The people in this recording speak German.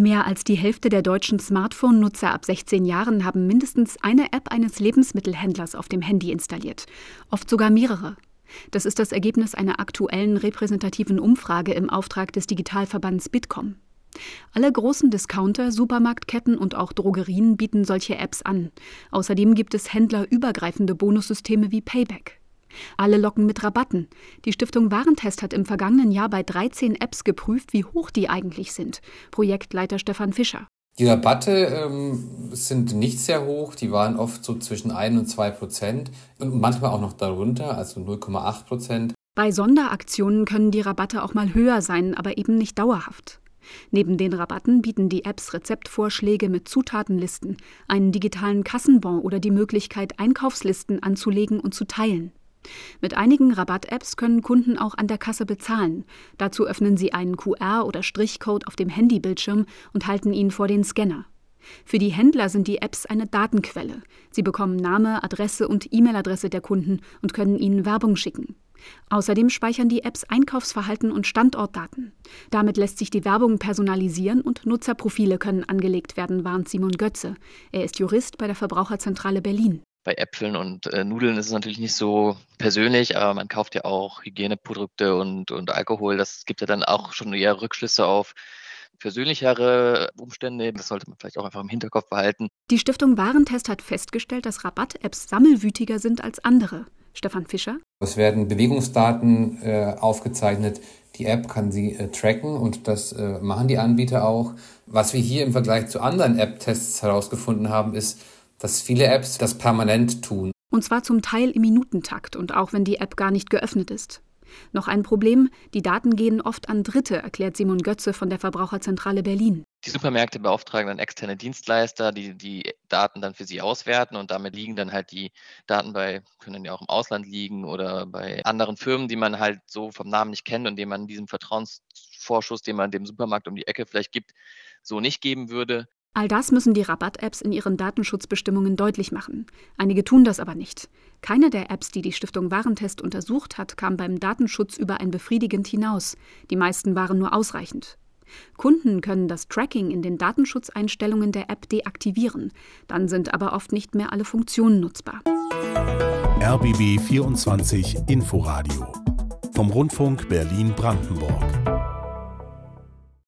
Mehr als die Hälfte der deutschen Smartphone-Nutzer ab 16 Jahren haben mindestens eine App eines Lebensmittelhändlers auf dem Handy installiert, oft sogar mehrere. Das ist das Ergebnis einer aktuellen repräsentativen Umfrage im Auftrag des Digitalverbands Bitkom. Alle großen Discounter, Supermarktketten und auch Drogerien bieten solche Apps an. Außerdem gibt es händlerübergreifende Bonussysteme wie Payback. Alle locken mit Rabatten. Die Stiftung Warentest hat im vergangenen Jahr bei 13 Apps geprüft, wie hoch die eigentlich sind. Projektleiter Stefan Fischer. Die Rabatte ähm, sind nicht sehr hoch, die waren oft so zwischen 1 und 2 Prozent und manchmal auch noch darunter, also 0,8 Prozent. Bei Sonderaktionen können die Rabatte auch mal höher sein, aber eben nicht dauerhaft. Neben den Rabatten bieten die Apps Rezeptvorschläge mit Zutatenlisten, einen digitalen Kassenbon oder die Möglichkeit, Einkaufslisten anzulegen und zu teilen. Mit einigen Rabatt-Apps können Kunden auch an der Kasse bezahlen. Dazu öffnen sie einen QR- oder Strichcode auf dem Handybildschirm und halten ihn vor den Scanner. Für die Händler sind die Apps eine Datenquelle. Sie bekommen Name, Adresse und E-Mail-Adresse der Kunden und können ihnen Werbung schicken. Außerdem speichern die Apps Einkaufsverhalten und Standortdaten. Damit lässt sich die Werbung personalisieren und Nutzerprofile können angelegt werden, warnt Simon Götze. Er ist Jurist bei der Verbraucherzentrale Berlin bei Äpfeln und äh, Nudeln ist es natürlich nicht so persönlich, aber man kauft ja auch Hygieneprodukte und, und Alkohol. Das gibt ja dann auch schon eher Rückschlüsse auf persönlichere Umstände. Das sollte man vielleicht auch einfach im Hinterkopf behalten. Die Stiftung Warentest hat festgestellt, dass Rabatt-Apps sammelwütiger sind als andere. Stefan Fischer. Es werden Bewegungsdaten äh, aufgezeichnet. Die App kann sie äh, tracken und das äh, machen die Anbieter auch. Was wir hier im Vergleich zu anderen App-Tests herausgefunden haben, ist, dass viele Apps das permanent tun. Und zwar zum Teil im Minutentakt und auch wenn die App gar nicht geöffnet ist. Noch ein Problem, die Daten gehen oft an Dritte, erklärt Simon Götze von der Verbraucherzentrale Berlin. Die Supermärkte beauftragen dann externe Dienstleister, die die Daten dann für sie auswerten und damit liegen dann halt die Daten bei, können ja auch im Ausland liegen oder bei anderen Firmen, die man halt so vom Namen nicht kennt und dem man diesen Vertrauensvorschuss, den man dem Supermarkt um die Ecke vielleicht gibt, so nicht geben würde. All das müssen die Rabatt-Apps in ihren Datenschutzbestimmungen deutlich machen. Einige tun das aber nicht. Keine der Apps, die die Stiftung Warentest untersucht hat, kam beim Datenschutz über ein befriedigend hinaus. Die meisten waren nur ausreichend. Kunden können das Tracking in den Datenschutzeinstellungen der App deaktivieren. Dann sind aber oft nicht mehr alle Funktionen nutzbar. RBB 24 Inforadio vom Rundfunk Berlin-Brandenburg.